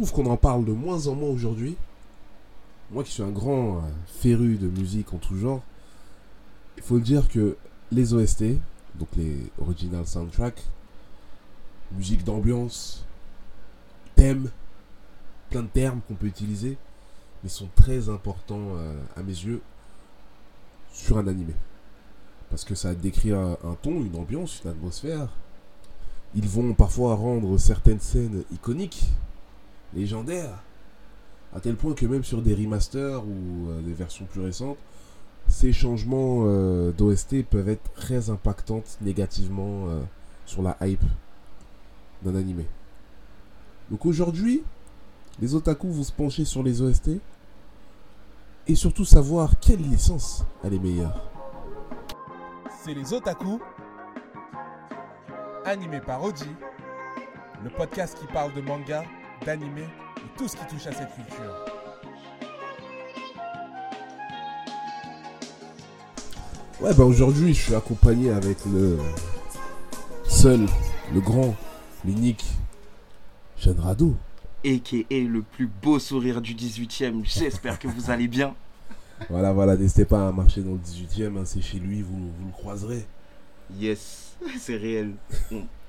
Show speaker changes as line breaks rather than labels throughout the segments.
trouve qu'on en parle de moins en moins aujourd'hui. Moi qui suis un grand euh, féru de musique en tout genre, il faut dire que les OST, donc les original soundtracks, musique d'ambiance, thème, plein de termes qu'on peut utiliser, mais sont très importants euh, à mes yeux sur un animé. Parce que ça décrit un ton, une ambiance, une atmosphère. Ils vont parfois rendre certaines scènes iconiques, légendaires, à tel point que même sur des remasters ou euh, des versions plus récentes, ces changements euh, d'OST peuvent être très impactantes négativement euh, sur la hype d'un animé. Donc aujourd'hui, les otaku vont se pencher sur les OST et surtout savoir quelle licence elle est meilleure.
C'est les Otaku, animé par Oji, le podcast qui parle de manga, d'anime et tout ce qui touche à cette culture.
Ouais, bah aujourd'hui, je suis accompagné avec le seul, le grand, l'unique Jeanne Rado.
A.K.A. le plus beau sourire du 18ème. J'espère que vous allez bien.
Voilà, voilà, n'hésitez pas à marcher dans le 18ème, hein, c'est chez lui, vous, vous le croiserez.
Yes, c'est réel.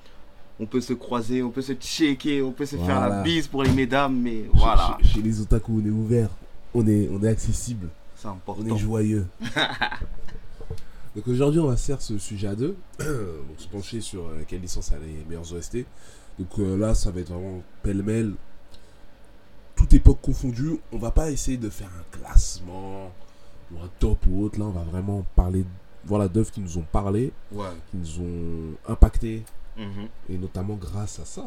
On, peut se croiser, on peut se checker, on peut se faire la bise pour les mesdames, mais voilà,
Chez, chez les otaku, on est ouvert, on est, on est accessible,
c'est
on
important.
est joyeux. Donc aujourd'hui, on va se faire ce sujet à deux, donc se pencher sur euh, quelle licence a les meilleurs OST. Donc euh, là, ça va être vraiment pêle-mêle, toute époque confondue. On va pas essayer de faire un classement ou un top ou autre. Là, on va vraiment parler, voilà, d'œuvres qui nous ont parlé,
Ouais.
qui nous ont impacté, Et notamment grâce à ça.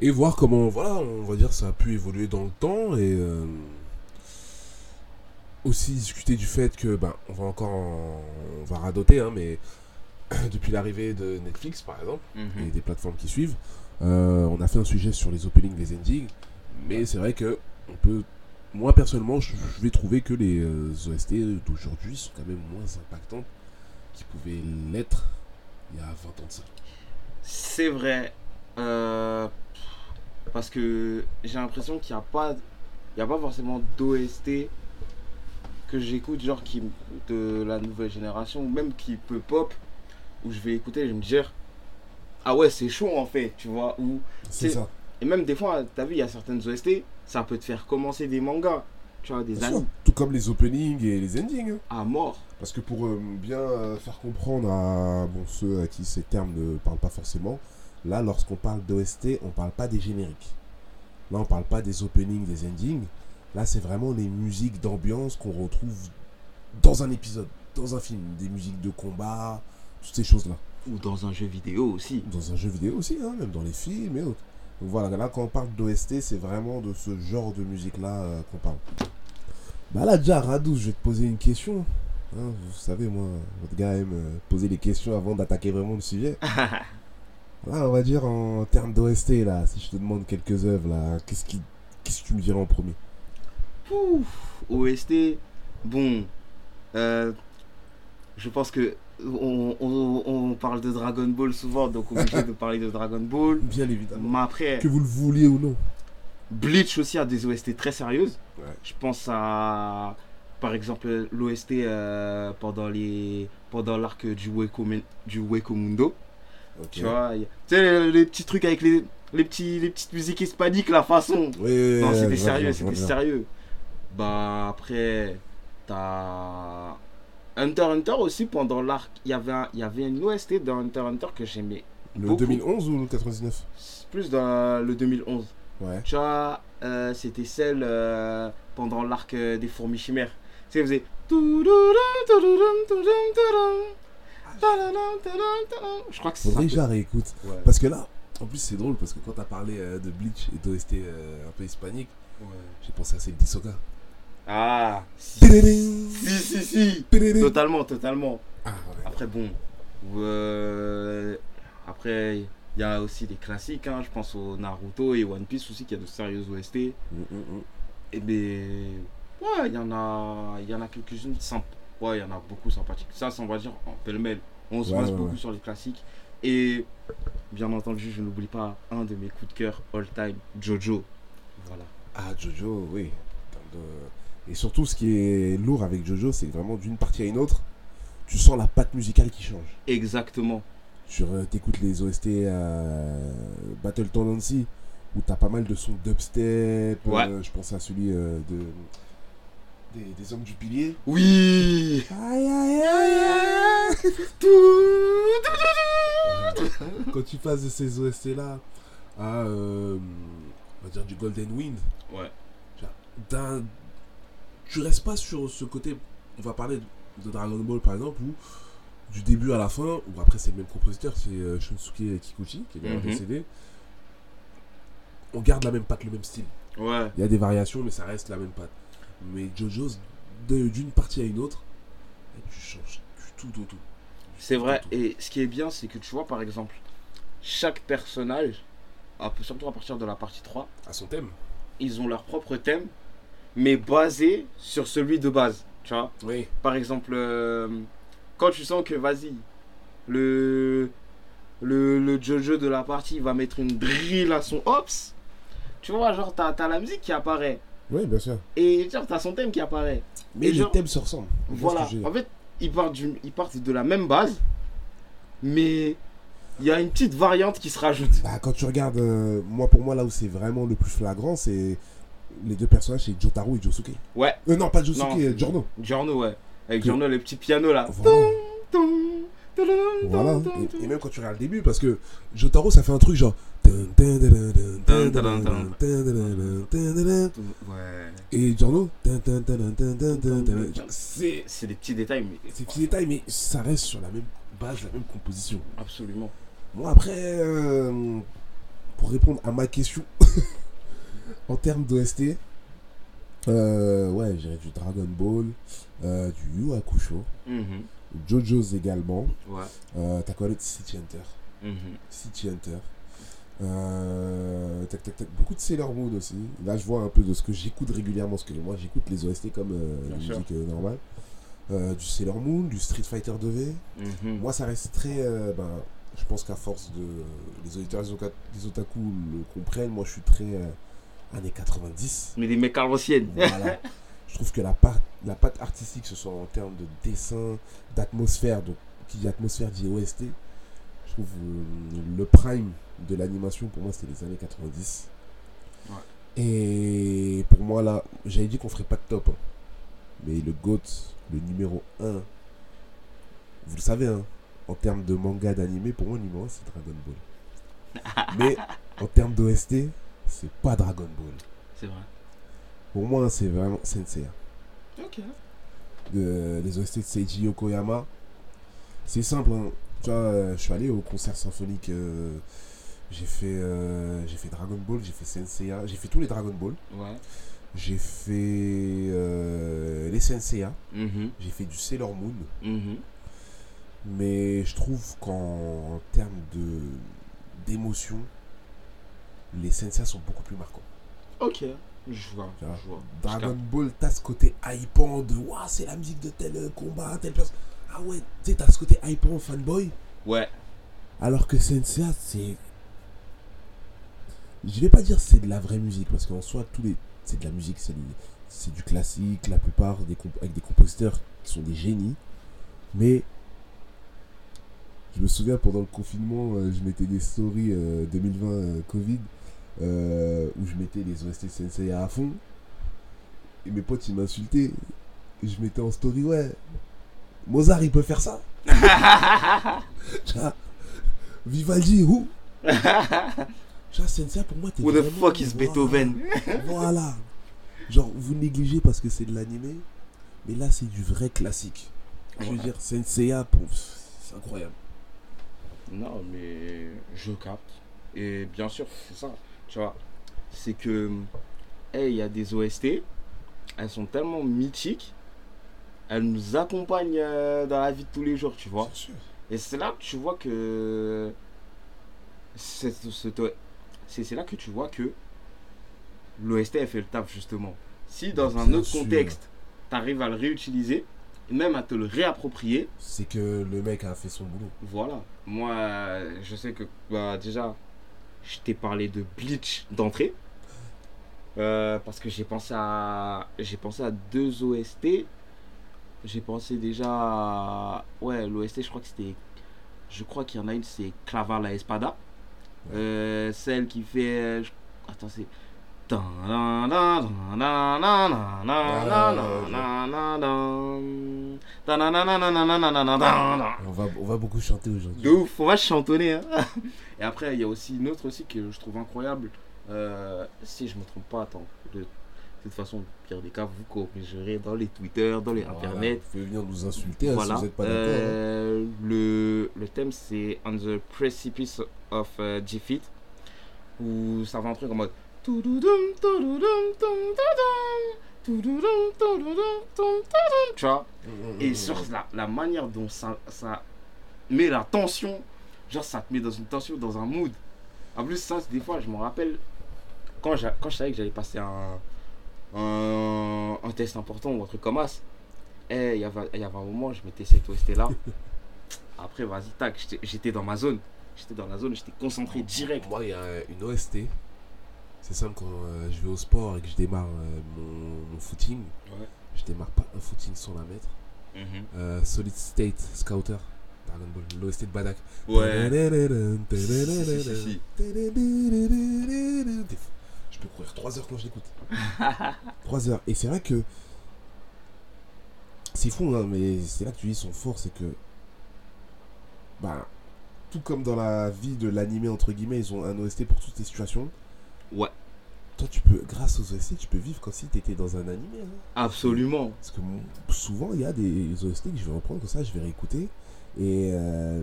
Et voir comment voilà on va dire ça a pu évoluer dans le temps et euh, aussi discuter du fait que ben on va encore en- on va radoter hein, mais depuis l'arrivée de Netflix par exemple
Mhm.
et des plateformes qui suivent euh, on a fait un sujet sur les openings les endings mais c'est vrai que on peut moi personnellement je, je vais trouver que les euh, OST d'aujourd'hui sont quand même moins impactantes qu'ils pouvaient l'être il y a 20 ans de ça
C'est vrai. euh, parce que j'ai l'impression qu'il n'y a pas, il y a pas forcément d'OST que j'écoute, genre qui de la nouvelle génération, ou même qui peut pop, où je vais écouter et je vais me dire, ah ouais, c'est chaud en fait, tu vois. Ou,
c'est ça
et même des fois, t'as vu, il y a certaines OST, ça peut te faire commencer des mangas, tu vois, des animes
tout comme les openings et les endings
à mort.
Parce que pour euh, bien euh, faire comprendre à bon, ceux à qui ces termes ne parlent pas forcément, là, lorsqu'on parle d'OST, on parle pas des génériques. Là, on parle pas des openings, des endings. Là, c'est vraiment les musiques d'ambiance qu'on retrouve dans un épisode, dans un film. Des musiques de combat, toutes ces choses-là.
Ou dans un jeu vidéo aussi.
Dans un jeu vidéo aussi, hein, même dans les films et autres. Donc voilà, là, quand on parle d'OST, c'est vraiment de ce genre de musique-là euh, qu'on parle. Bah là, déjà, Radou, je vais te poser une question. Hein, vous savez, moi, votre gars aime euh, poser les questions avant d'attaquer vraiment le sujet. Là, on va dire en termes d'OST, là, si je te demande quelques œuvres, là, qu'est-ce qui, qu'est-ce que tu me dirais en premier?
OST, bon, euh, je pense que on, on- on parle de Dragon Ball souvent, donc obligé de parler de Dragon Ball.
Bien évidemment.
Mais après,
Que vous le vouliez ou non.
Bleach aussi a des OST très sérieuses.
Ouais.
Je pense à, par exemple, l'OST euh, pendant les pendant l'arc du Weko, du Weko Mundo. Tu vois, tu sais, les, les petits trucs avec les, les, petits, les petites musiques hispaniques, la façon.
Oui, oui,
Non,
oui,
c'était sérieux, c'était sérieux. Bah après, t'as Hunter Hunter aussi pendant l'arc. Il y avait un- il y avait une OST dans Hunter Hunter que j'aimais.
Le
beaucoup.
2011 ou le 99
C'est Plus dans le 2011.
Ouais.
Tu vois, euh, c'était celle euh, pendant l'arc des fourmis chimères. Sais, elle faisait. Je crois que c'est.
Faudrait que réécoute.
Ouais.
Parce que là, en plus, c'est drôle parce que quand t'as parlé euh, de Bleach et d'OST euh, un peu hispanique,
Ouais.
j'ai pensé à celle d'Isoka.
Ah, si, si, si, si. Totalement, totalement.
Ah, ouais.
Après, bon. euh, après, il y a aussi des classiques. hein, Je pense au Naruto et One Piece aussi, qui a de sérieuses OST. Et
Mm, mm.
mais. Ouais, il y en a, il y en a quelques-unes symp- Ouais, il y en a beaucoup sympathiques. Ça, c'est, on va dire en pêle-mêle. On se base
ouais,
beaucoup
ouais.
sur les classiques. Et bien entendu, je n'oublie pas un de mes coups de cœur all time, Jojo. Voilà.
Ah, Jojo, oui. Et surtout, ce qui est lourd avec Jojo, c'est que vraiment d'une partie à une autre, tu sens la patte musicale qui change.
Exactement.
Euh, t'écoutes les OST euh, Battle Tendency, où t'as pas mal de sons dubstep.
Ouais.
euh, je pense à celui euh, de des, des hommes du pilier.
Oui
Aïe aïe aïe aïe. Quand tu passes de ces OST là à euh, on va dire du Golden Wind,
Ouais.
d'un- tu restes pas sur ce côté. On va parler de Dragon Ball par exemple, où du début à la fin, ou après c'est le même compositeur, c'est euh, Shunsuke Kikuchi qui est
Mhm.
décédé. On garde la même patte, le même style.
Ouais.
Il y a des variations, mais ça reste la même patte. Mais JoJo's, d'une partie à une autre, tu changes du tout au tout.
C'est vrai.
Tout.
Et ce qui est bien, c'est que tu vois, par exemple, chaque personnage, surtout à partir de la partie 3,
À son thème.
ils ont leur propre thème, mais basé sur celui de base. Tu vois
Oui.
Par exemple, euh, quand tu sens que, vas-y, le, le, le Jojo de la partie va mettre une drill à son Ops, tu vois, genre, t'as as la musique qui apparaît.
Oui, bien sûr.
Et genre, t'as son thème qui apparaît.
Mais
Et
les
genre-
thèmes se ressemblent.
Voilà. En fait, ils partent, du, ils partent de la même base, mais il y a une petite variante qui se rajoute.
Bah, quand tu regardes, euh, moi pour moi là où c'est vraiment le plus flagrant, c'est les deux personnages, c'est Jotaro et Josuke.
Ouais,
Euh, non, pas Josuke, euh, Giorno.
Giorno, ouais. Avec Giorno, le petit piano là.
Voilà. Voilà. Et, et même quand tu regardes le début, parce que Jotaro ça fait un truc genre.
Ouais.
Et Giorno. C'est
C'est des petits détails, mais
c'est petits détails, mais ça reste sur la même base, la même composition.
absolument.
Bon, après, euh, pour répondre à ma question, en termes d'OST, euh, ouais, j'irais du Dragon Ball, euh, du Yu Hakusho,
Mhm.
JoJo's également.
Ouais.
Euh, T'as quoi d'autre? City Hunter.
Mhm.
City Hunter. Euh, tac, tac, tac. Beaucoup de Sailor Moon aussi. Là, je vois un peu de ce que j'écoute régulièrement. Parce que moi, j'écoute les OST comme euh, la musique euh, normale. Euh, du Sailor Moon, du Street Fighter 2V.
Mhm.
Moi, ça reste très. ben, je pense qu'à force de. Les auditeurs, les, les otaku le comprennent. Moi, je suis très. années 90.
Mais des mecs l'ancienne.
Voilà. je trouve que la, part, la patte artistique, que ce soit en termes de dessin, d'atmosphère, donc qui dit atmosphère dit OST, je trouve euh, le prime de l'animation pour moi c'était les années 90.
Ouais.
Et pour moi là, j'avais dit qu'on ferait pas de top. hein. Mais le GOAT, le numéro 1, vous le savez, hein, en termes de manga d'animé, pour moi le numéro 1 c'est Dragon Ball. Mais en termes d'OST, c'est pas Dragon Ball.
C'est vrai.
Pour moi, c'est vraiment Sensei.
Ok.
De, les OST de Seiji Yokoyama. C'est simple. hein. Tu vois, euh, je suis allé au concert symphonique. euh, j'ai fait, euh, j'ai fait Dragon Ball, j'ai fait Senseiya, j'ai fait tous les Dragon Ball.
Ouais.
J'ai fait euh, les Senseiya,
Mhm.
j'ai fait du Sailor Moon.
Mhm.
Mais je trouve qu'en termes de d'émotion, les Senseiya sont beaucoup plus marquants.
Ok. Je vois. Je vois.
Dragon Ball, t'as ce côté hypant de Waouh, c'est la musique de tel euh, combat, telle personne. Ah ouais, tu sais, t'as ce côté hypant fanboy.
Ouais.
Alors que Senseiya, c'est. Je vais pas dire c'est de la vraie musique, parce qu'en soi, tous les... c'est de la musique, c'est du... c'est du classique, la plupart des comp- avec des compositeurs qui sont des génies. Mais. Je me souviens pendant le confinement, euh, je mettais des stories euh, 2020 euh, Covid euh, où je mettais les OST de Senseiya à fond. Et mes potes ils m'insultaient. Et je mettais en story, ouais. Mozart il peut faire ça Vivaldi, où? Senseiya pour moi t'es
Who the fuck is
voilà.
Beethoven?
Voilà. Genre, vous négligez parce que c'est de l'animé, mais là, c'est du vrai classique. Je veux
Ouais.
dire, Senseiya, pour- c'est incroyable.
Non, mais je capte. Et bien sûr, c'est ça. Tu vois, c'est que, hey, il y a des OST, elles sont tellement mythiques, elles nous accompagnent euh, dans la vie de tous les jours, tu vois.
Sûr.
Et c'est là que tu vois que. C'est là que tu vois que l'OST a fait le taf, justement. Si dans un autre
sûr.
contexte, tu arrives à le réutiliser, même à te le réapproprier,
C'est que le mec a fait son boulot.
voilà. Moi, je sais que bah, déjà, je t'ai parlé de Bleach d'entrée. Euh, parce que j'ai pensé à j'ai pensé à deux OST. J'ai pensé déjà à- ouais l'OST je crois que c'était je crois qu'il y en a une c'est Clavar la Espada. Euh, celle qui fait attends c'est
On va, on va beaucoup chanter aujourd'hui.
de ouf, on va chantonner. hein. Et après, il y a aussi une autre aussi que je trouve incroyable. Si je me trompe pas, attends. De, toute façon, pire des vous corrigerez dans les Twitter, dans les
Voilà,
Internet.
Vous pouvez venir nous insulter
Voilà.
si vous n'êtes pas d'accord.
le, le thème c'est On the Precipice of uh. Où ça va un truc en mode. Tu vois?
Mm, mm,
et
mm,
sur
mm.
la, la manière dont ça, ça met la tension, genre ça te met dans une tension, dans un mood. En plus, ça, des fois, je me rappelle, quand, j'a- quand je savais que j'allais passer un, un, un test important ou un truc comme ça, eh, il y avait y avait un moment, je mettais cette OST là. Après, vas-y, tac, j'étais dans ma zone. J'étais dans la zone, j'étais concentré direct.
Moi, il y a une OST. C'est simple quand euh, je vais au sport et que je démarre euh, mon, mon footing.
Ouais.
Je démarre pas un footing sans la mettre.
Mhm.
Euh, Solid State Scouter. Dragon Ball, l'OST de Badak.
Ouais. Si, si, si.
Je peux courir 3 heures quand je l'écoute. 3 heures. Et c'est vrai que. C'est fou, hein, mais c'est là que tu dis son fort, c'est que. Bah. Tout comme dans la vie de l'animé, entre guillemets, ils ont un OST pour toutes les situations.
Ouais,
Toi, tu peux, grâce aux OST, tu peux vivre comme si tu étais dans un animé. hein.
absolument.
Parce que souvent, il y a des OST que je vais reprendre comme ça, je vais réécouter. Et euh,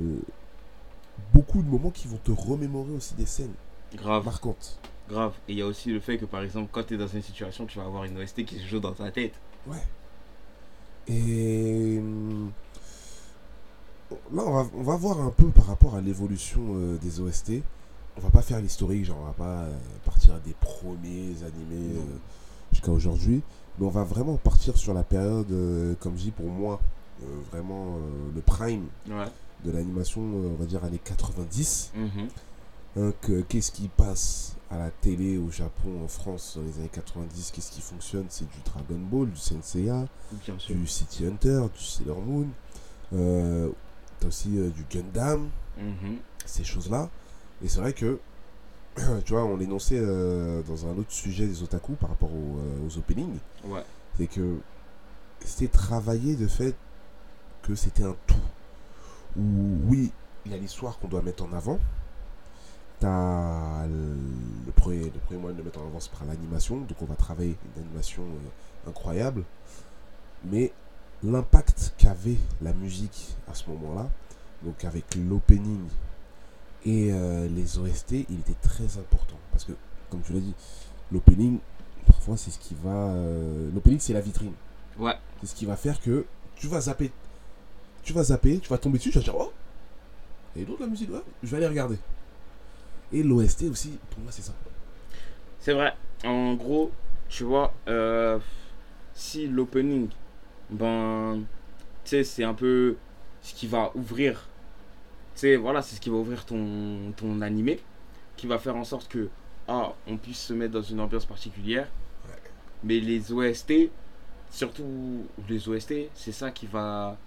beaucoup de moments qui vont te remémorer aussi des scènes
Grave.
marquantes.
Grave. Et il y a aussi le fait que par exemple, quand tu es dans une situation, tu vas avoir une OST qui se joue dans ta tête.
Ouais. Et hum, là, on va, on va voir un peu par rapport à l'évolution euh, des OST. On va pas faire l'historique, genre on va pas euh, partir des premiers animés euh, jusqu'à aujourd'hui. Mais on va vraiment partir sur la période, euh, comme je dis pour moi, euh, vraiment le prime
Ouais.
de l'animation, on va dire années 90.
Mhm.
Hein, que- Qu'est-ce qui passe à la télé au Japon, en France dans les années 90 Qu'est-ce qui fonctionne? C'est du Dragon Ball, du Senseiya, du City Hunter, du Sailor Moon. T'as aussi du Gundam,
Mhm.
ces choses-là. Et c'est vrai que, tu vois, on l'énonçait euh, dans un autre sujet des otaku par rapport aux, euh, aux openings.
Ouais.
C'est que c'était travaillé de fait que c'était un tout. Où, oui, il y a l'histoire qu'on doit mettre en avant. T'as le premier, le premier moyen de le mettre en avant, c'est par l'animation. Donc on va travailler une animation euh, incroyable. Mais l'impact qu'avait la musique à ce moment-là, donc avec l'opening et euh, les OST, il était très important. Parce que, comme tu l'as dit, l'opening, parfois c'est ce qui va... euh, l'opening c'est la vitrine.
Ouais.
C'est ce qui va faire que tu vas zapper. Tu vas zapper, tu vas tomber dessus, tu vas dire Oh Et l'autre la musique, ouais, je vais aller regarder. Et l'OST aussi, pour moi c'est ça.
C'est vrai. En gros, tu vois, euh, si l'opening, ben, tu sais, c'est un peu ce qui va ouvrir, sais, voilà, c'est ce qui va ouvrir ton, ton animé, qui va faire en sorte que, ah, on puisse se mettre dans une ambiance particulière.
Ouais.
Mais les OST, surtout les OST, c'est ça qui va,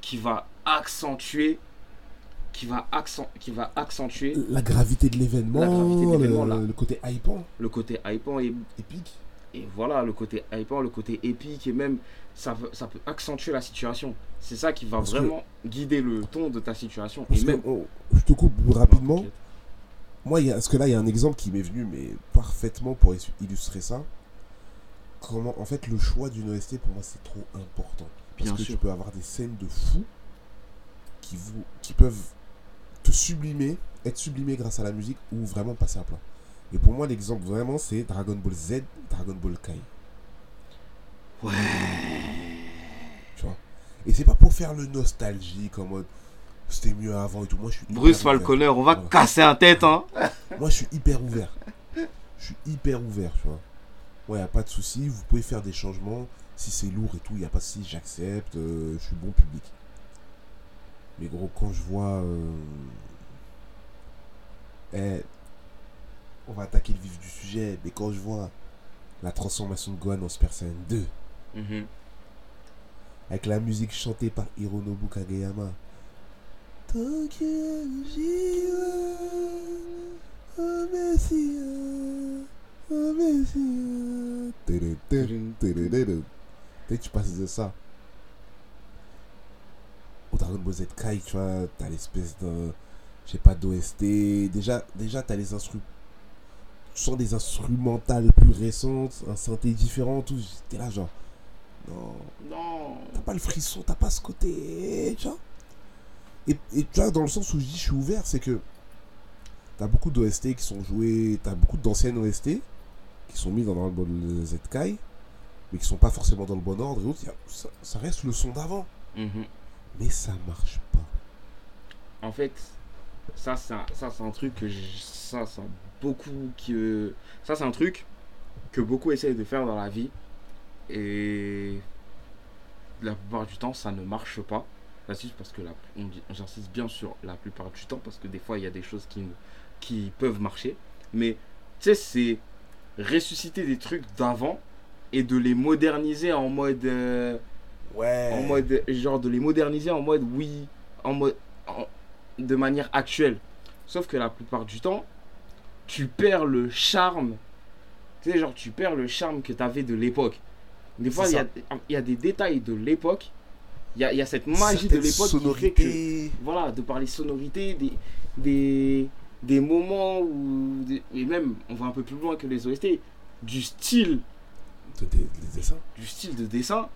qui va accentuer, qui va, accent, qui va accentuer
La gravité de l'événement, le côté hypant,
le côté hypant et
épique.
Et voilà, le côté hypant, le côté épique, et même ça, peut- ça peut accentuer la situation. C'est ça qui va
Parce que-
vraiment guider le ton de ta situation.
Que, oh, je te coupe rapidement.
Non.
Moi, il y a, parce que là, il y a un exemple qui m'est venu, mais parfaitement pour illustrer ça. Comment, en fait, le choix d'une OST, pour moi, c'est trop important. Parce
Bien
que
sûr.
tu peux avoir des scènes de fou qui, vous, qui peuvent te sublimer, être sublimés grâce à la musique ou vraiment passer à plat. Et pour moi, l'exemple vraiment, c'est Dragon Ball Z, Dragon Ball Kai.
Ouais.
Tu vois Et c'est pas pour faire le nostalgique en mode c'était mieux avant et tout. Moi, je suis
Bruce. Falconer, on va
Voilà.
casser un tête, hein.
Moi, je suis hyper ouvert. Je suis hyper ouvert, tu vois. Ouais, y a pas de souci. Vous pouvez faire des changements. Si c'est lourd et tout, y a pas de souci. J'accepte. euh, je suis bon public. Mais gros, quand je vois. euh, eh, on va attaquer le vif du sujet. Mais quand je vois la transformation de Gohan en Super Saiyan 2.
Mhm.
Avec la musique chantée par Hironobu Kageyama. Tu passes de ça. Au Dragon Ball Z Kai, tu vois, t'as l'espèce de. Je sais pas, d'OST. Déjà, déjà t'as les instruments. Tu sens des instrumentales plus récentes, un synthé différent, tout. T'es là, genre. Non,
Non.
t'as pas le frisson, t'as pas ce côté, tu vois. Et, et tu vois, dans le sens où je dis je suis ouvert, c'est que t'as beaucoup d'OST qui sont joués, t'as beaucoup d'anciennes OST qui sont mis dans Dragon Ball Z Kai, mais qui sont pas forcément dans le bon ordre. Et autres, ça, ça reste le son d'avant,
Mhm.
mais ça marche pas.
En fait, ça, c'est un, ça, c'est un truc que je- ça, c'est beaucoup que ça, c'est un truc que beaucoup essayent de faire dans la vie et la plupart du temps, ça ne marche pas. J'insiste parce que la, on j'insiste bien sur la plupart du temps parce que des fois, il y a des choses qui, qui peuvent marcher, mais tu sais, c'est ressusciter des trucs d'avant et de les moderniser en mode euh,
Ouais.
en mode genre de les moderniser en mode oui en mode en- de manière actuelle sauf que la plupart du temps tu perds le charme tu sais genre tu perds le charme que tu avais de l'époque des fois il y a, il y a des détails de l'époque. Il y a, il y a cette magie de l'époque qui fait que voilà de par les sonorités des des, des moments où et même on va un peu plus loin que les OST du style
de- de- des dessins.
du style de dessin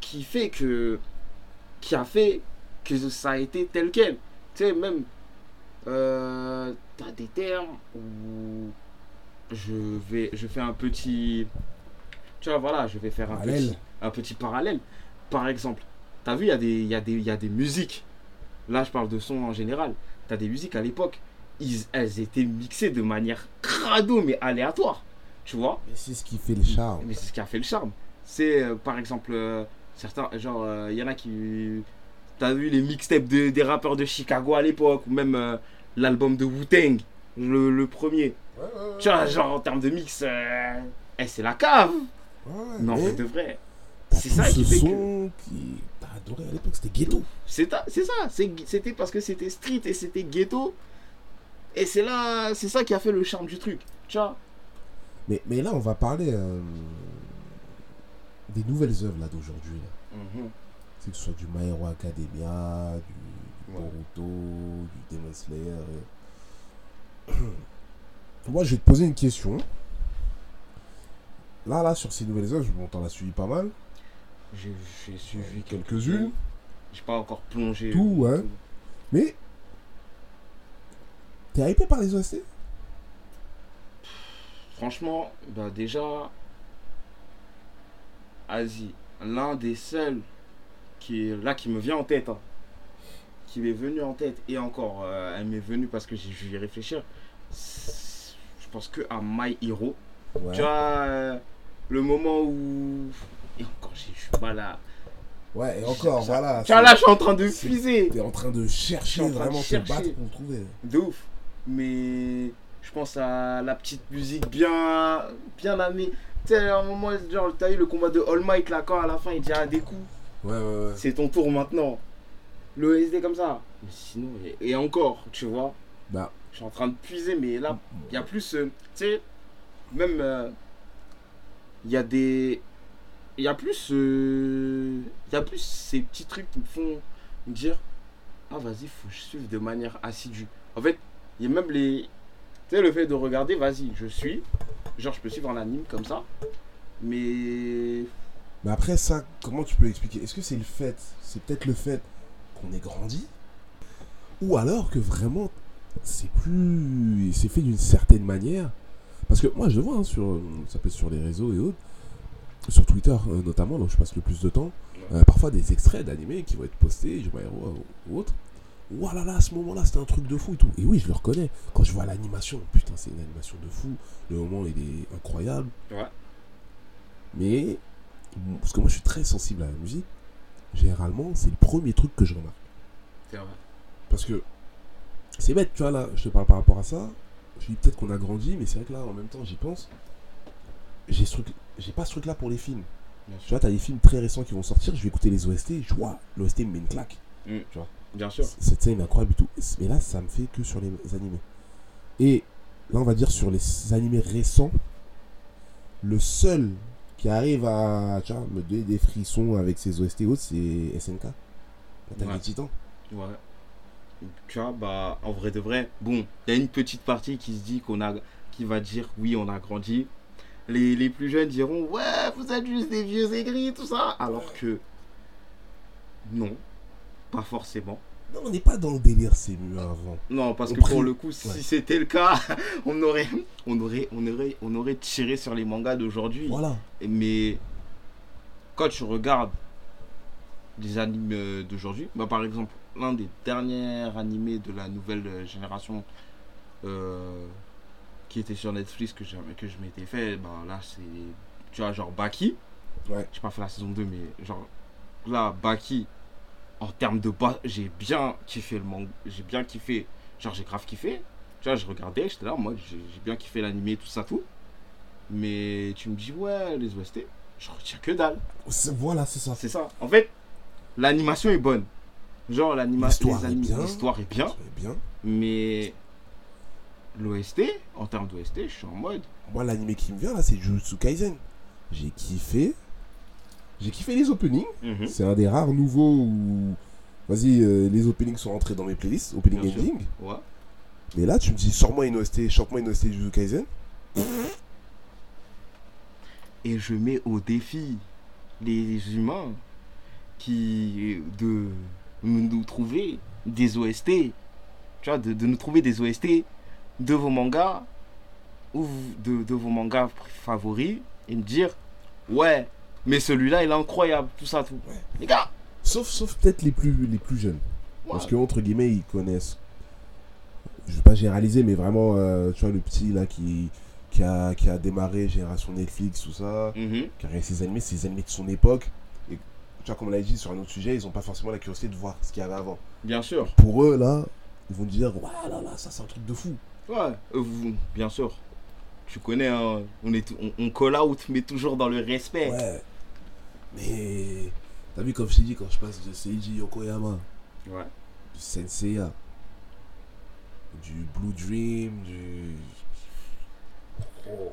qui fait que qui a fait que ça a été tel quel. Tu sais même euh, t'as des termes où je vais je fais un petit tu vois voilà je vais faire un petit un petit parallèle par exemple t'as vu il y a des y a des il y a des musiques là je parle de son en général t'as des musiques à l'époque ils- elles étaient mixées de manière crado mais aléatoire tu vois?
Mais c'est ce qui fait le charme.
mais c'est ce qui a fait le charme. C'est euh, par exemple euh, certains, genre il y en a qui. T'as vu les mixtapes de- des rappeurs de Chicago à l'époque, ou même euh, l'album de Wu-Tang, le, le premier. Tu vois, genre en termes de mix, euh, eh, c'est la cave. Non,
mais
de vrai. c'est ça
ce
qui fait que-
son qui t'as adoré à l'époque, c'était ghetto.
C'est ta- ça, c'était parce que c'était street et c'était ghetto. Et c'est là, c'est ça qui a fait le charme du truc. Tu vois?
Mais, mais là, on va parler euh, des nouvelles œuvres là d'aujourd'hui. C'est que ce soit du My Hero Academia, du, du
Ouais.
Boruto, du Demon Slayer. et- Moi, je vais te poser une question. Là, là, sur ces nouvelles œuvres, bon, t'en as suivi pas mal.
J'ai suivi
Quelques-unes.
J'ai pas encore plongé.
Tout, ouais. Mais. T'es hypé par les OST
Franchement, bah déjà, Asie, l'un des seuls qui est là qui me vient en tête, hein, qui m'est venu en tête et encore, euh, elle m'est venue parce que j'ai dû y réfléchir. Je pense que à My Hero.
Ouais.
Tu vois, euh, le moment où et encore, j'ai- je suis pas là.
Ouais, et encore,
Ça-
voilà.
Tu vois, là, je suis en train de puiser.
T'es en train de chercher,
train de
vraiment te
chercher.
battre pour le trouver.
De ouf. Mais je pense à la petite musique bien, bien amenée. Tu sais, à un moment, genre, t'as eu le combat de All Might là, quand à la fin il dit ah, des coups,
Ouais, ouais, ouais.
c'est ton tour maintenant. Le SD comme ça. Mais sinon, et, et encore, tu vois,
Bah,
je suis en train de puiser, mais là, il y a plus. euh, tu sais, même. euh, Il y a des. Il y a plus. euh, Il y a plus ces petits trucs qui me font me dire Ah, vas-y, faut que je suive de manière assidue. En fait, il y a même les. Tu sais, le fait de regarder, vas-y, je suis. Genre, je peux suivre en anime comme ça. Mais.
Mais après ça, comment tu peux expliquer Est-ce que c'est le fait, c'est peut-être le fait qu'on ait grandi? Ou alors que vraiment, c'est plus... C'est fait d'une certaine manière Parce que moi je le vois, hein, sur, ça peut être sur les réseaux et autres, sur Twitter euh, notamment, là où je passe le plus de temps, euh, parfois des extraits d'animés qui vont être postés, je My Hero ou autre. Ouah là là, à ce moment-là, c'était un truc de fou et tout. Et oui, je le reconnais. Quand je vois l'animation, putain, c'est une animation de fou. Le moment, il est incroyable.
Ouais.
Mais, parce que moi je suis très sensible à la musique, généralement c'est le premier truc que je remarque.
C'est vrai.
Parce que c'est bête, tu vois, là, je te parle par rapport à ça. Je dis peut-être qu'on a grandi, mais c'est vrai que là, en même temps, j'y pense. j'ai pas ce truc là pour les films.
Bien
Tu
sûr.
vois, t'as des films très récents qui vont sortir, je vais écouter les OST, je vois, l'OST me met une claque.
Bien sûr.
Cette scène est incroyable et tout. Mais là, ça me fait que sur les animés. Et là, on va dire sur les animés récents, le seul qui arrive à tu vois, me donner des frissons avec ses OST et autres, c'est SNK. L'attaque
Ouais.
des titans.
Ouais. Tu vois, bah, en vrai de vrai, bon, il y a une petite partie qui se dit qu'on a, qui va dire oui, on a grandi. Les, les plus jeunes diront ouais, vous êtes juste des vieux aigris, tout ça. Alors que non, pas forcément.
Non, on n'est pas dans le délire, c'est mieux avant.
Non, parce
On
que
prie-
pour le coup, si
Ouais.
c'était le cas, on aurait, on aurait, on aurait, on aurait tiré sur les mangas d'aujourd'hui.
Voilà.
Mais quand tu regardes des animes euh, d'aujourd'hui, bah, par exemple, l'un des derniers animés de la nouvelle euh, génération euh, qui était sur Netflix que, que je m'étais fait, bah, là c'est, tu vois, genre Baki.
Ouais.
J'ai pas fait la saison 2, mais genre là, Baki, en termes de bas, j'ai bien kiffé le manga, j'ai bien kiffé, genre j'ai grave kiffé. Tu vois, je regardais, j'étais là, moi j'ai bien kiffé l'animé, tout ça, tout. Mais tu me dis, ouais, les OST, je retiens que dalle.
Voilà, c'est ça.
C'est ça. En fait, l'animation est bonne. Genre, l'animation,
L'histoire est bien.
est. Mais l'OST, en termes d'OST, je suis en mode.
Moi, l'animé qui me vient là, c'est Jujutsu Kaisen. J'ai kiffé. J'ai kiffé les openings.
Mhm.
C'est un des rares nouveaux où. Vas-y, euh, les openings sont rentrés dans mes playlists, opening
Bien sûr.
ending.
Ouais.
Mais là, tu me dis, sors-moi une OST, chante-moi une OST Jujutsu Kaisen.
Et je mets au défi les humains qui. de nous, trouver des OST. Tu vois, de, de nous trouver des OST de vos mangas ou de, de vos mangas favoris et me dire ouais mais celui-là il est incroyable tout ça tout
Ouais.
les gars
Sauf, sauf peut-être les plus, les plus jeunes.
ouais.
Parce que, entre guillemets, ils connaissent. Je vais pas généraliser, mais vraiment, euh, tu vois, le petit là qui, qui, a, qui a démarré Génération Netflix, tout ça,
Mhm.
qui a regardé ses animés, ses animés de son époque. Tu vois, comme on l'a dit sur un autre sujet, ils ont pas forcément la curiosité de voir ce qu'il y avait avant.
bien sûr
Pour eux, là, ils vont dire, ouais, là, là, ça, c'est un truc de fou.
ouais euh, vous- bien sûr tu connais hein, on est on, on call out mais toujours dans le respect
Ouais. Mais, t'as vu, comme je t'ai dit, quand je passe de Seiji Yokoyama,
ouais
du Senseiya, du Blue Dream, du. Oh.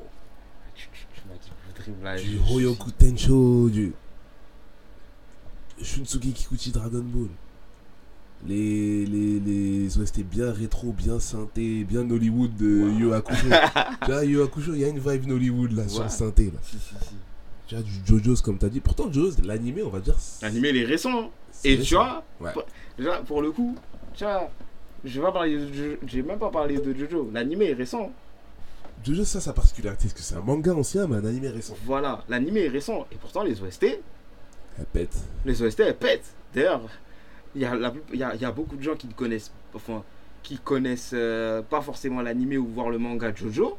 tu, tu- tu m'as dit Blue Dream, là,
du Hoyoku Tensho, du Shunsuke Kikuchi Dragon Ball. Les, les, les OST bien rétro, bien synthé, bien Nollywood de
Wow.
Yu Hakusho. tu vois, Hakusho, il y a une vibe Nollywood là, sur le synthé là.
si si si
Tu vois, du JoJo's comme t'as dit. Pourtant, JoJo's, l'animé, on va dire.
l'animé il est récent hein. et
récent.
tu vois
Ouais.
pour- déjà pour le coup tu vois je vais pas parler de Jojo- j'ai même pas parlé de Jojo l'animé est récent
JoJo's, ça, sa particularité, c'est que c'est un manga ancien, mais un animé récent.
voilà l'animé est récent et pourtant les OST
Elle pète.
les OST elles pètent. D'ailleurs, il y, a y, a, il y a beaucoup de gens qui ne connaissent, enfin, qui connaissent euh, pas forcément l'animé ou voir le manga Jojo,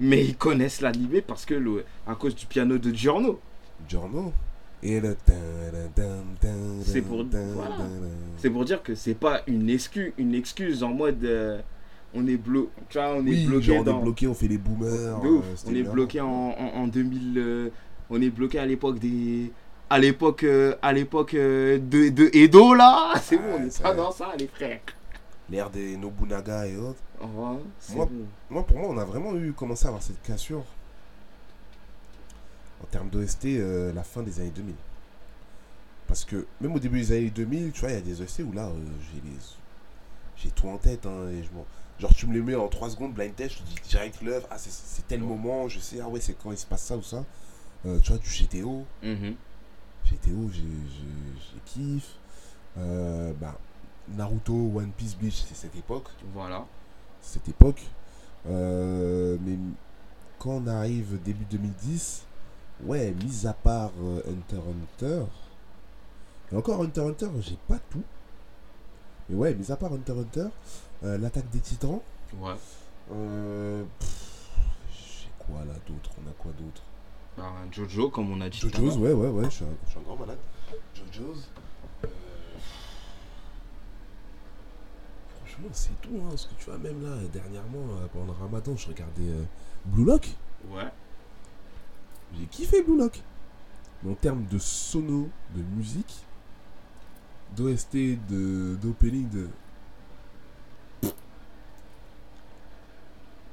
mais ils connaissent l'animé parce que le, à cause du piano de Giorno.
Giorno? Et le.
C'est pour- voilà. C'est pour dire que c'est pas une excuse, une excuse en mode euh, on est blo, tu vois, on est
Oui,
bloqué
genre, on est bloqué, on fait les boomers.
De ouf.
euh,
on est bloqué en, en, en 2000 euh, on est bloqué à l'époque des à l'époque euh, à l'époque euh, de, de Edo là c'est
Ouais,
bon on est
c'est
pas dans ça les frères
L'ère des Nobunaga et autres.
Oh, c'est
Moi-
bon.
Moi, pour moi, on a vraiment eu commencé à avoir cette cassure en termes d'OST euh, la fin des années 2000. Parce que même au début des années 2000, tu vois, il y a des OST où là, j'ai les... j'ai tout en tête. hein, et je Genre, tu me les mets en 3 secondes, blind test, je te dis direct l'œuvre, ah, c'est- c'est tel moment, je sais, ah ouais, c'est quand il se passe ça ou ça. Tu vois, du GTO.
Mhm.
GTO, j'ai j'ai- j'ai kiffe. Euh, bah, Naruto, One Piece, Bleach, c'est cette époque.
Voilà.
Cette époque. Euh, mais quand on arrive début 2010, ouais, mis à part euh, Hunter et encore Hunter Hunter, j'ai pas tout. Mais ouais, mis à part Hunter euh, l'attaque des titans,
ouais.
J'ai quoi là d'autre? On a quoi d'autre?
Jojo comme on a dit
JoJo's, ouais, ouais, ouais, je suis un, je suis un grand malade. JoJo's. euh, Franchement, c'est tout, hein, parce que tu vois, même là, dernièrement, euh, pendant le ramadan, je regardais euh, Blue Lock.
ouais
J'ai kiffé Blue Lock. Mais en termes de sono, de musique, d'OST, de- d'opening, de.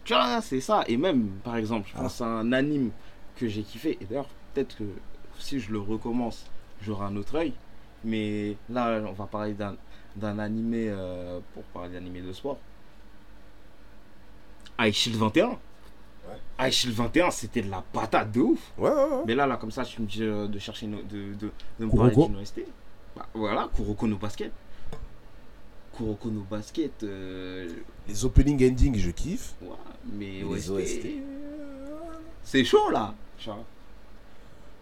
Tu vois, c'est ça. Et même, par exemple, je
Ah.
pense à un anime que j'ai kiffé. Et d'ailleurs, peut-être que si je le recommence, j'aurai un autre œil. Mais là, on va parler d'un, d'un animé euh, pour parler d'animé de sport. High Shield 21. High Shield 21, c'était de la patate de ouf.
Ouais, ouais, ouais.
Mais là, là, comme ça, tu me dis euh, de chercher, une- de, de, de me
Kuroko.
parler d'une OST. Bah, voilà, Kuroko no Basket. Kuroko no Basket, euh,
Les opening ending, je kiffe.
ouais, mais
Les
OST,
OST.
c'est chaud là. Vois.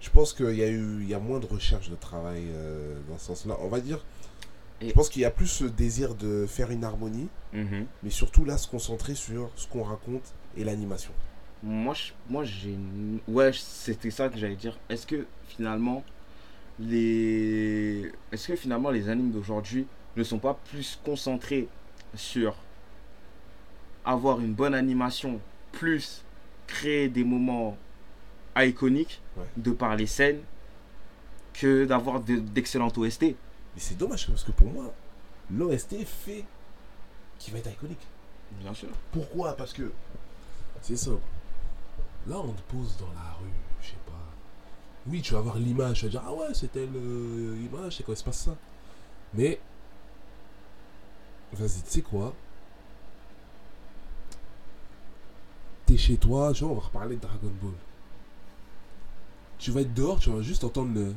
Je pense qu'il y a eu il y a moins de recherche de travail euh, dans ce sens-là. On va dire.
Et-
Je pense qu'il y a plus ce désir de faire une harmonie, mais surtout là se concentrer sur ce qu'on raconte et l'animation.
Moi, je- moi j'ai. Ouais, c'était ça que j'allais dire. Est-ce que finalement, les... Est-ce que finalement les animes d'aujourd'hui ne sont pas plus concentrés sur avoir une bonne animation, plus créer des moments iconiques
Ouais.
de par les scènes, que d'avoir de- d'excellentes OST
Mais c'est dommage parce que pour moi, l'OST fait qui va être iconique.
Bien sûr.
Pourquoi? Parce que c'est simple. Là, on te pose dans la rue, je sais pas. Oui, tu vas voir l'image, tu vas dire ah ouais, c'est telle euh, image, c'est quoi, il se passe ça. Mais vas-y, tu sais quoi? T'es chez toi, vois, on va reparler de Dragon Ball. Tu vas être dehors, tu vas juste entendre le.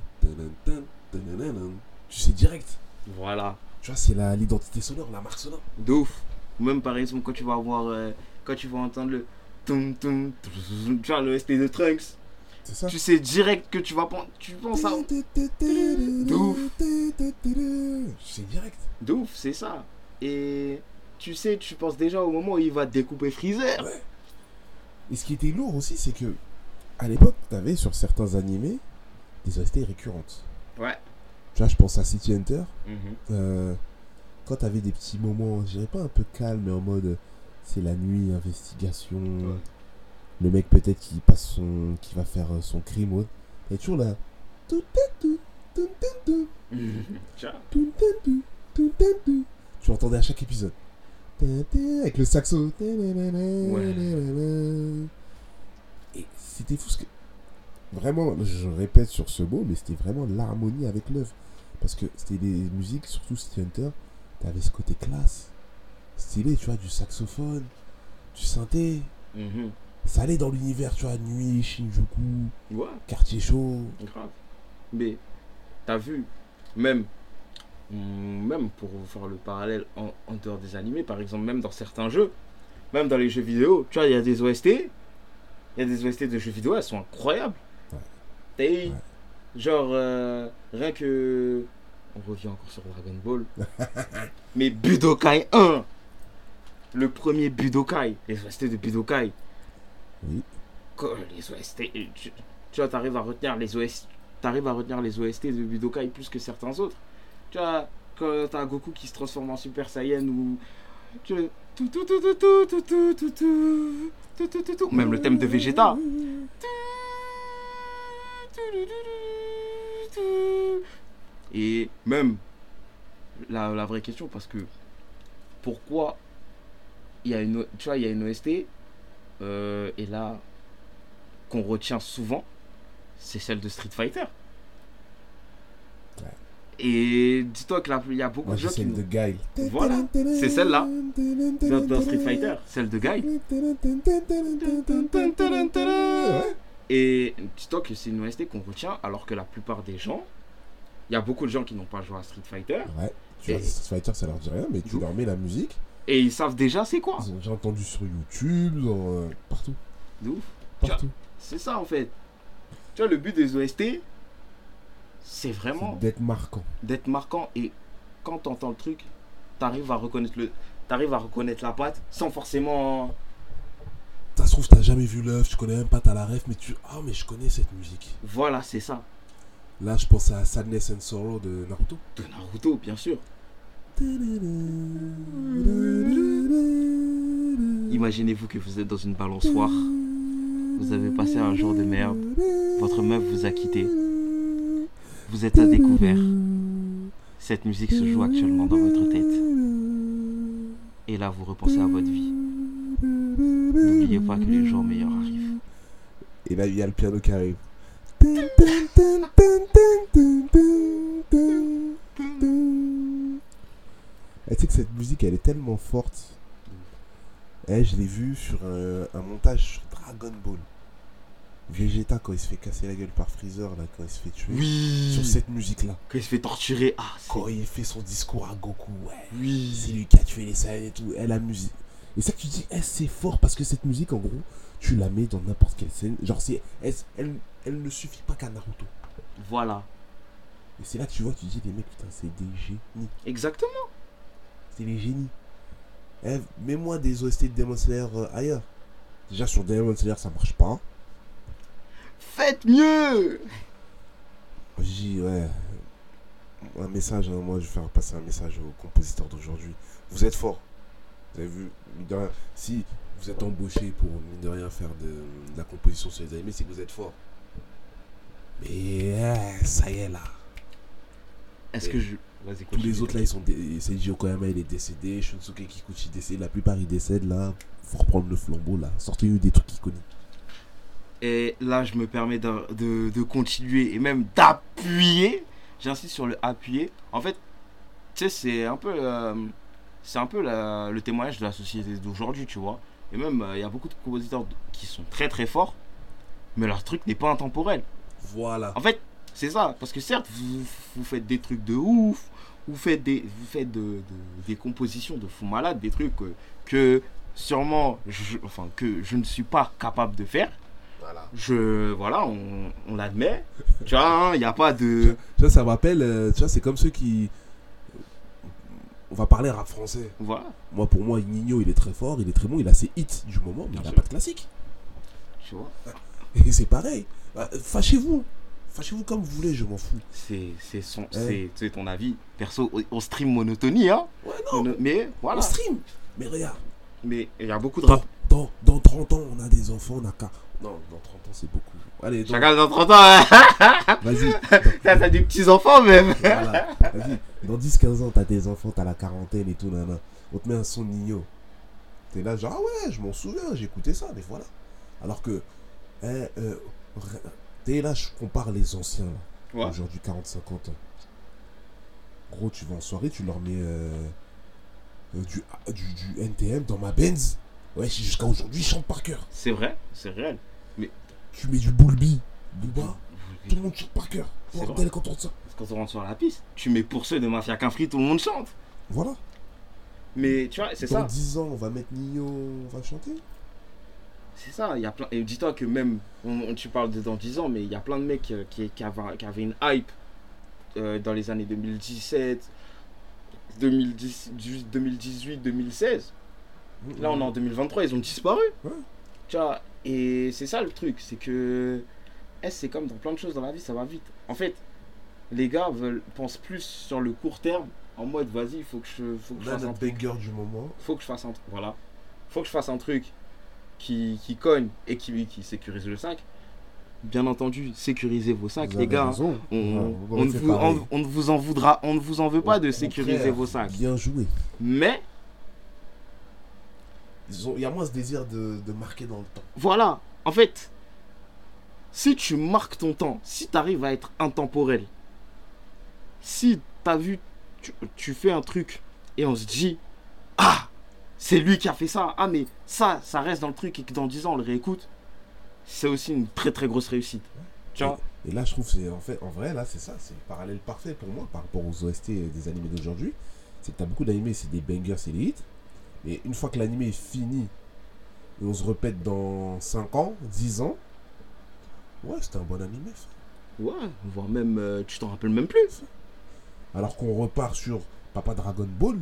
Tu sais direct.
Voilà.
Tu vois, c'est l'identité sonore, la marque sonore.
De ouf. Même par exemple quand tu vas avoir euh, quand tu vas entendre le tum tum tum, tu vois le ST de Trunks,
ça
tu sais direct que tu vas pen- tu penses à
De
ouf.
C'est direct.
de ouf, c'est ça. Et tu sais, tu penses déjà au moment où il va découper Freezer.
Ouais. Et ce qui était lourd aussi, c'est que à l'époque, t'avais sur certains animés des OST récurrentes.
Ouais.
Tu vois, je pense à City Hunter.
Mhm.
euh, quand t'avais des petits moments, je dirais pas un peu calme, mais en mode c'est la nuit, investigation.
Ouais.
Le mec peut-être qui passe son, qui va faire euh, son crime. autre. Et toujours là.
Tu
l'entendais à chaque épisode. Avec le saxo.
Ouais.
Et c'était fou ce que. Vraiment, je répète sur ce mot, mais c'était vraiment l'harmonie avec l'œuvre. Parce que c'était des musiques, surtout City Hunter, t'avais ce côté classe. Stylé, tu vois, du saxophone, du synthé.
Mhm.
Ça allait dans l'univers, tu vois, nuit, Shinjuku,
Ouais,
quartier chaud.
grave. Mais t'as vu, même, même pour faire le parallèle en, en dehors des animés, par exemple, même dans certains jeux, même dans les jeux vidéo, tu vois, il y a des OST, il y a des OST de jeux vidéo, elles sont incroyables.
Ouais.
T'as eu-
Ouais.
genre, euh, rien que. On revient encore sur Dragon Ball. Mais Budokai 1 Le premier Budokai, les OST de Budokai.
Oui.
Quoi, les OST, tu, tu vois, t'arrives à retenir les OST, t'arrives à retenir les OST de Budokai plus que certains autres. Tu vois, quand t'as Goku qui se transforme en Super Saiyan ou même le thème de Vegeta. Et même la, vraie question, parce que pourquoi il y a une, tu vois, il y a une OST, et là, qu'on retient souvent, c'est celle de Street Fighter. Et dis-toi que là il y a beaucoup
Moi,
de gens qui
celle de Guile.
Voilà, c'est celle-là. dans, dans Street Fighter, celle de Guy.
Ouais.
Et dis-toi que c'est une OST qu'on retient alors que la plupart des gens, il y a beaucoup de gens qui n'ont pas joué à Street Fighter
Ouais. Tu vois,
Et-
Street Fighter, ça leur dit rien, mais tu leur mets la musique.
et ils savent déjà c'est quoi.
Ils ont déjà entendu sur YouTube, dans, euh, partout.
De ouf.
Partout.
C'est ça en fait. Tu vois, le but des OST, c'est vraiment
d'être marquant.
d'être marquant et quand t'entends le truc, t'arrives à reconnaître le, t'arrives à reconnaître la patte sans forcément.
Ça se trouve, t'as jamais vu l'œuvre, tu connais même pas, t'as la ref, mais tu. Ah, mais je connais cette musique.
Voilà, c'est ça.
Là, je pense à Sadness and Sorrow de Naruto.
De Naruto, bien sûr. Imaginez-vous que vous êtes dans une balançoire Vous avez passé un jour de merde. Votre meuf vous a quitté. Vous êtes à découvert. Cette musique se joue actuellement dans votre tête. Et là, vous repensez à votre vie. N'oubliez pas que les jours meilleurs arrivent.
Et là, il y a le piano qui arrive. Et tu sais que cette musique, elle est tellement forte. Eh, je l'ai vue sur un, un montage sur Dragon Ball. Vegeta, quand il se fait casser la gueule par Freezer, là, quand il se fait tuer.
Oui.
Sur cette musique-là.
Quand il se fait torturer. Ah, c'est-
Quand il fait son discours à Goku, ouais. C'est
Oui.
lui qui a tué les Saiyans et tout. Et la musique. Et ça que tu dis, eh, c'est fort parce que cette musique, en gros, tu la mets dans n'importe quelle scène. Genre, c'est, elle, elle, elle ne suffit pas qu'à Naruto.
Voilà.
Et c'est là que tu vois, tu dis, les mecs, putain, c'est des génies.
Exactement.
C'est des génies. Eh, mets-moi des OST de Demon Slayer euh, ailleurs. Déjà, sur Demon Slayer, ça marche pas.
Faites mieux.
Dis, ouais. Un message, hein, moi, je vais faire passer un message aux compositeurs d'aujourd'hui. Vous êtes forts. Vous avez vu, mine de rien, si vous êtes embauché pour, mine de rien, faire de, de la composition sur les animés, c'est que vous êtes fort. Mais ça y est, là.
Est-ce que je. Vas-y,
Tous les autres, là, ils sont. dé- Seiji Okoyama, il est décédé. Shunsuke Kikuchi décédé. La plupart, ils décèdent, là. Faut reprendre le flambeau, là. Sortez-nous des trucs iconiques.
Et là, je me permets de, de- de continuer et même d'appuyer. J'insiste sur le appuyer. En fait, tu sais, c'est un peu, euh, c'est un peu la- le témoignage de la société d'aujourd'hui, tu vois. Et même, euh, il y a beaucoup de compositeurs qui sont très très forts, mais leur truc n'est pas intemporel.
Voilà.
En fait, c'est ça. Parce que certes, vous, vous faites des trucs de ouf, vous faites des, vous faites de, de- des compositions de fou malade, des trucs que sûrement, je, enfin, que je ne suis pas capable de faire.
Voilà.
Je, voilà, on, on l'admet. Tu vois, il n'y a pas de.
Tu vois, ça me rappelle, euh, tu vois, c'est comme ceux qui. On va parler rap français.
Voilà,
Moi, pour moi, Nino, il est très fort, il est très bon, il a ses hits du moment, mais
Bien
il n'a pas de classique.
tu vois.
Et c'est pareil. Bah, Fâchez-vous. Fâchez-vous comme vous voulez, je m'en fous.
C'est c'est son,
Ouais.
c'est c'est ton avis. Perso, on- stream monotonie, hein.
Ouais, non,
Mono- mais voilà.
on stream. Mais regarde,
Mais il y a beaucoup de
dans,
rap.
dans, dans 30 ans, on a des enfants, on a qu'à. Non, dans 30 ans, c'est beaucoup. Allez, dans-
Chacun dans 30 ans, hein.
vas-y.
T'as des petits enfants même.
Voilà. Vas-y. Dans 10-15 ans, t'as des enfants, t'as la quarantaine et tout, nana. On te met un son Nino. T'es là, genre, ah ouais, je m'en souviens, écouté ça, mais voilà. Alors que, eh, euh, t'es là, je compare les anciens, là.
Ouais.
Aujourd'hui, 40-50 ans. Gros, tu vas en soirée, tu leur mets euh, euh, du, du, du NTM dans ma Benz. Ouais, jusqu'à aujourd'hui, ils chantent par cœur.
C'est vrai, c'est réel.
Tu mets du Boulby, Booba, tout le monde chante par cœur.
C'est
Bordel, quand on ça.
Quand on rentre sur la piste, tu mets pour ceux de Mafia qu'un tout le monde chante.
Voilà.
Mais tu vois, c'est
Dans
ça.
10 ans, on va mettre Nino, on va chanter.
C'est ça, il y a plein. Et dis-toi que même, on- on- tu parles de dans 10 ans, mais il y a plein de mecs euh, qui, qui, avaient, qui avaient une hype euh, dans les années 2017, 2010, 2018, 2016. Là, on est en 2023, ils ont disparu.
Ouais.
Tu vois, et c'est ça le truc, c'est que. eh, c'est comme dans plein de choses dans la vie, ça va vite. En fait, les gars veulent, pensent plus sur le court terme, en mode vas-y, il faut que je, faut que je
On
fasse un
banger du moment.
faut que je fasse un truc. Voilà. Faut que je fasse un truc qui, qui cogne et qui, qui sécurise le sac. Bien entendu, sécurisez vos sacs,
Vous
les gars.
raison.
On, ne vous,
pareil.
on- on ne vous en voudra, on ne vous en veut pas de sécuriser vos sacs.
Bien joué.
Mais
Il y a moins ce désir de, de marquer dans le temps.
voilà, en fait, si tu marques ton temps, si tu arrives à être intemporel, si tu as vu, tu, tu fais un truc et on se dit, ah, c'est lui qui a fait ça, ah, mais ça, ça reste dans le truc et que dans 10 ans on le réécoute, c'est aussi une très très grosse réussite. Tu vois?
Et là, je trouve c'est en fait, en vrai, là, c'est ça, c'est le parallèle parfait pour moi par rapport aux OST des animés d'aujourd'hui. C'est que t'as beaucoup d'animés, c'est des bangers, c'est des hits. Et une fois que l'animé est fini, et on se répète dans 5 ans, 10 ans, ouais, c'était un bon animé. ça.
Ouais, voire même, euh, tu t'en rappelles même plus.
Alors qu'on repart sur Papa Dragon Ball.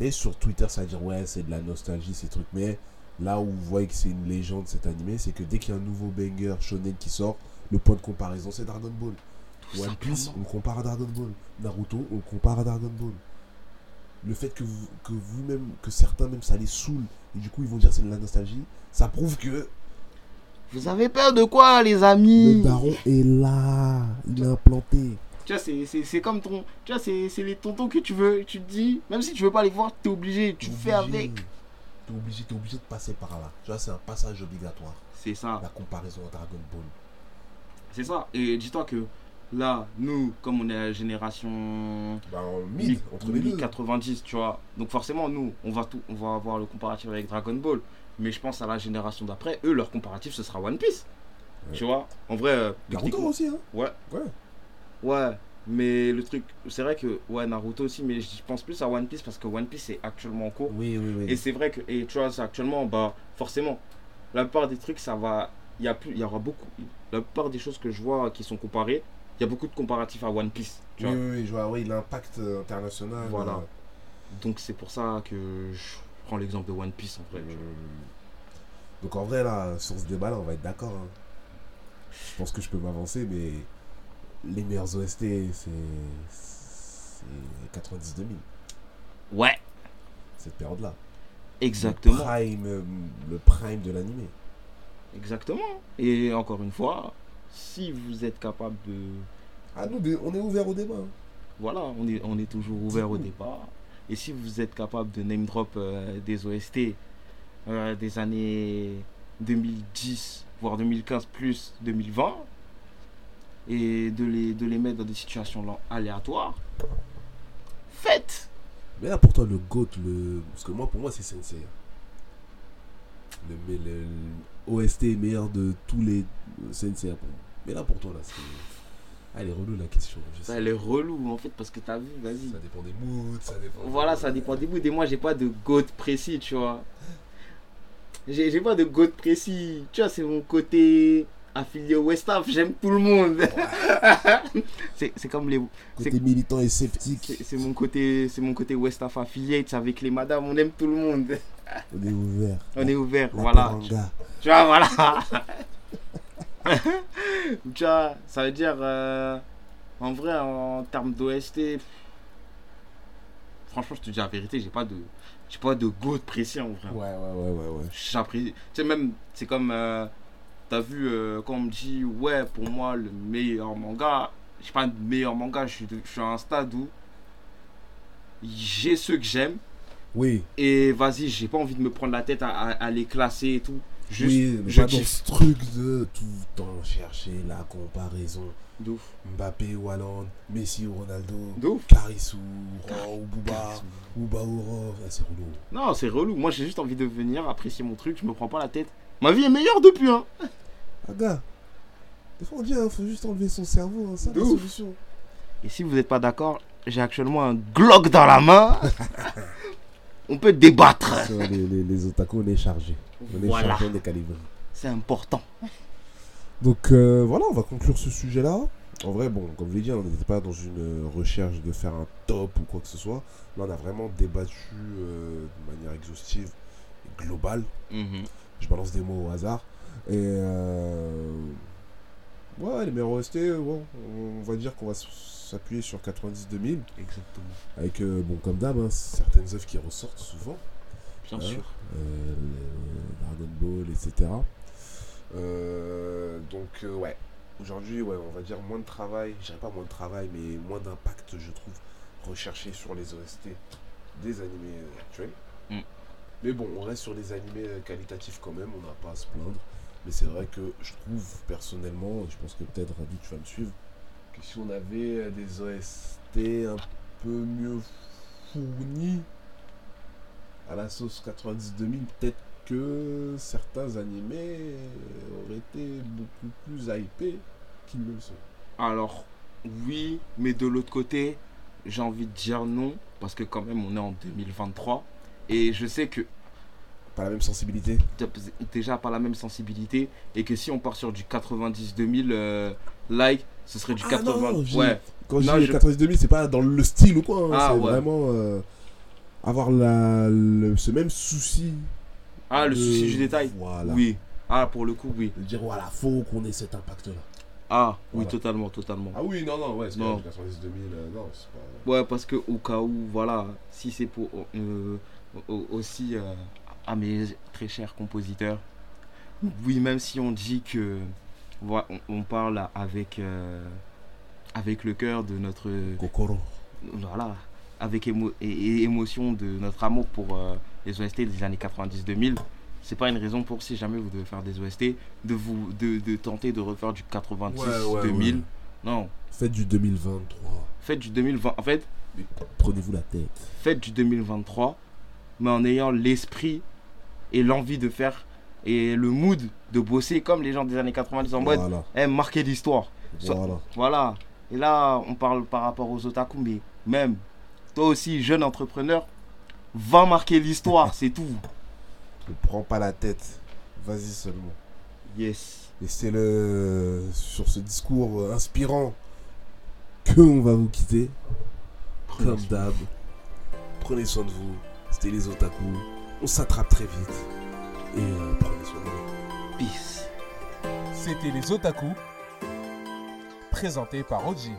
Et sur Twitter, ça va dire ouais, c'est de la nostalgie, ces trucs. Mais là où vous voyez que c'est une légende cet animé, c'est que dès qu'il y a un nouveau banger shonen qui sort, le point de comparaison c'est Dragon Ball.
Tout
One Piece, on le compare à Dragon Ball. Naruto, on le compare à Dragon Ball. Le fait que vous, que vous-même, que certains même ça les saoule, et du coup ils vont dire c'est de la nostalgie, ça prouve que
Vous avez peur de quoi, les
Le
amis
daron est là. Il est implanté.
Tu vois, c'est- c'est c'est comme ton. Tu vois, c'est c'est les tontons que tu veux. Tu te dis, même si tu veux pas les voir, t'es obligé. Tu
T'es
fais
obligé.
avec.
T'es obligé, t'es obligé de passer par là. Tu vois, c'est un passage obligatoire.
C'est ça.
La comparaison à Dragon Ball.
C'est ça. Et dis-toi que là, nous, comme on est la génération
Bah, en mid, entre les deux.
90, tu vois. Donc forcément, nous, on va tout, on va avoir le comparatif avec Dragon Ball. Mais je pense à la génération d'après, eux, leur comparatif, ce sera One Piece.
Ouais.
Tu vois En vrai, euh,
Naruto aussi, hein.
Ouais.
Ouais.
Ouais. Mais le truc, c'est vrai que, ouais, Naruto aussi, mais je pense plus à One Piece parce que One Piece est actuellement en cours.
Oui, oui, oui.
Et c'est vrai que, et tu vois, actuellement, bah, forcément, la plupart des trucs, ça va, il y, a plus, il y aura beaucoup, la plupart des choses que je vois qui sont comparées, y a beaucoup de comparatifs à One Piece. Tu
oui,
vois
oui, oui, je vois, oui, l'impact euh, international.
Voilà.
euh,
Donc c'est pour ça que je prends l'exemple de One Piece en vrai.
Donc en vrai, là, sur ce débat-là, on va être d'accord. hein. Je pense que je peux m'avancer, mais les meilleurs OST, c'est. C'est 90-2000,
Ouais,
cette période-là.
exactement.
Le prime, euh, le prime de l'animé.
Exactement. Et encore une fois, si vous êtes capable de.
Ah, nous, on est ouvert au débat. hein.
Voilà, on est, on est toujours ouvert au départ. Et si vous êtes capable de name drop euh, des OST euh, des années 2010, voire 2015 plus 2020, et de les, de les mettre dans des situations aléatoires, faites
Mais là, pour toi, le GOAT, le... parce que moi, pour moi, c'est Sensei. Le, le, le OST meilleur de tous les Sensei. pour moi. Mais là, pour toi, là, c'est. Ah, elle est relou la question. Je
Ça,
sais.
elle est relou en fait, parce que t'as vu, vas-y.
Ça dépend des moods, ça dépend.
Voilà, ça dépend des bouts. Et moi, j'ai pas de goat précis, tu vois. J'ai j'ai pas de goat précis. Tu vois, c'est mon côté affilié au Westaf. J'aime tout le monde. c'est c'est comme les.
Côté militant et sceptique,
C'est mon côté, c'est mon côté Westaf affiliate avec les madames. On aime tout le monde.
on est ouvert.
On est ouvert, voilà. Tu, vois, voilà. tu vois, ça veut dire, euh, en vrai, en termes d'OST, franchement, je te dis la vérité, j'ai pas de, j'ai pas de goat précis en vrai.
Ouais, ouais, ouais, ouais, ouais.
J'apprécie. Tu sais, même, c'est comme. euh, T'as vu, euh, quand on me dit, ouais, pour moi, le meilleur manga, j'ai pas de meilleur manga, je suis, je suis à un stade où j'ai ceux que j'aime,
Oui,
et vas-y, j'ai pas envie de me prendre la tête à, à- à les classer et tout. Juste,
oui,
je
pas dans
kiffe.
ce truc de tout le temps chercher la comparaison.
De ouf.
Mbappé ou Haaland, Messi ou Ronaldo,
De ouf.
Caris ou Ro ou Bouba, ou Baouro. Ah, c'est relou.
Non, c'est relou. Moi, j'ai juste envie de venir apprécier mon truc, je me prends pas la tête. Ma vie est meilleure depuis, hein.
Ah, gars, des fois on dit, hein, faut juste enlever son cerveau, hein, ça
De
la
ouf.
solution.
Et si vous n'êtes pas d'accord, j'ai actuellement un Glock dans la main. On peut débattre.
Sur les, les, les otaku, on est chargé. On est
Voilà.
chargé, on est calibré.
C'est important.
Donc euh, voilà, on va conclure ce sujet-là. En vrai, bon, comme je l'ai dit, on n'était pas dans une recherche de faire un top ou quoi que ce soit. Là, on a vraiment débattu euh, de manière exhaustive et globale.
Mhm.
Je balance des mots au hasard. Et euh, ouais, les meilleurs OST, bon, on va dire qu'on va s'appuyer sur 90-2000.
Exactement.
Avec, euh, bon, comme d'hab, hein, certaines œuvres qui ressortent souvent.
Bien
Hein
sûr.
euh, Dragon Ball, etc. Euh, donc, euh, ouais, aujourd'hui, ouais, on va dire moins de travail, je dirais pas moins de travail, mais moins d'impact, je trouve, recherché sur les OST des animés euh, actuels.
Mm.
Mais bon, on reste sur les animés euh, qualitatifs quand même, on n'a pas à se plaindre. Mais c'est vrai que je trouve personnellement, et je pense que peut-être Radu, tu vas me suivre, que si on avait euh, des OST un peu mieux fournis à la sauce 90-2000, peut-être que certains animés auraient été beaucoup plus hypés qu'ils ne le sont.
Alors, oui, mais de l'autre côté, j'ai envie de dire non, parce que quand même, on est en 2023. Et je sais que
Pas la même sensibilité.
déjà pas la même sensibilité, et que si on part sur du 90-2000 euh, like, ce serait du
Ah
80.
non,
ouais,
Quand
Non,
je dis
je-
90-2000, c'est pas dans le style ou quoi, hein,
Ah,
c'est
ouais.
vraiment euh, avoir la, le- ce même souci.
ah, le souci du détail.
Voilà.
Oui, ah, pour le coup, oui.
De dire, voilà, faut qu'on ait cet impact-là.
Ah, oui, totalement, totalement.
Ah oui, non, non, ouais, c'est
Non.
pas 90-2000, euh, non, c'est pas.
Ouais, parce que au cas où, voilà, si c'est pour euh, aussi euh, à mes très chers compositeurs, oui, même si on dit que. On, parle avec. euh, avec le cœur de notre.
Kokoro.
Voilà. Avec émo- et, et émotion de notre amour pour euh, les OST des années 90-2000. C'est pas une raison pour, si jamais vous devez faire des OST, de, vous, de, de tenter de refaire du 90-2000.
Ouais, ouais, ouais.
Non.
Faites du 2023.
Faites du 2020. En fait,
Prenez-vous la tête.
faites du 2023, mais en ayant l'esprit et l'envie de faire et le mood de bosser comme les gens des années 90 en mode
Voilà.
eh, marquer l'histoire. Voilà. Et là, on parle par rapport aux otaku, mais même toi aussi, jeune entrepreneur, va marquer l'histoire, c'est tout.
Ne prends pas la tête. Vas-y seulement.
Yes.
Et c'est le sur ce discours euh, inspirant que on va vous quitter. Comme d'hab. Prenez soin de vous. C'était les otaku. On s'attrape très vite. Et euh, prenez soin de vous.
Peace.
C'était les Otaku, présentés par Oji.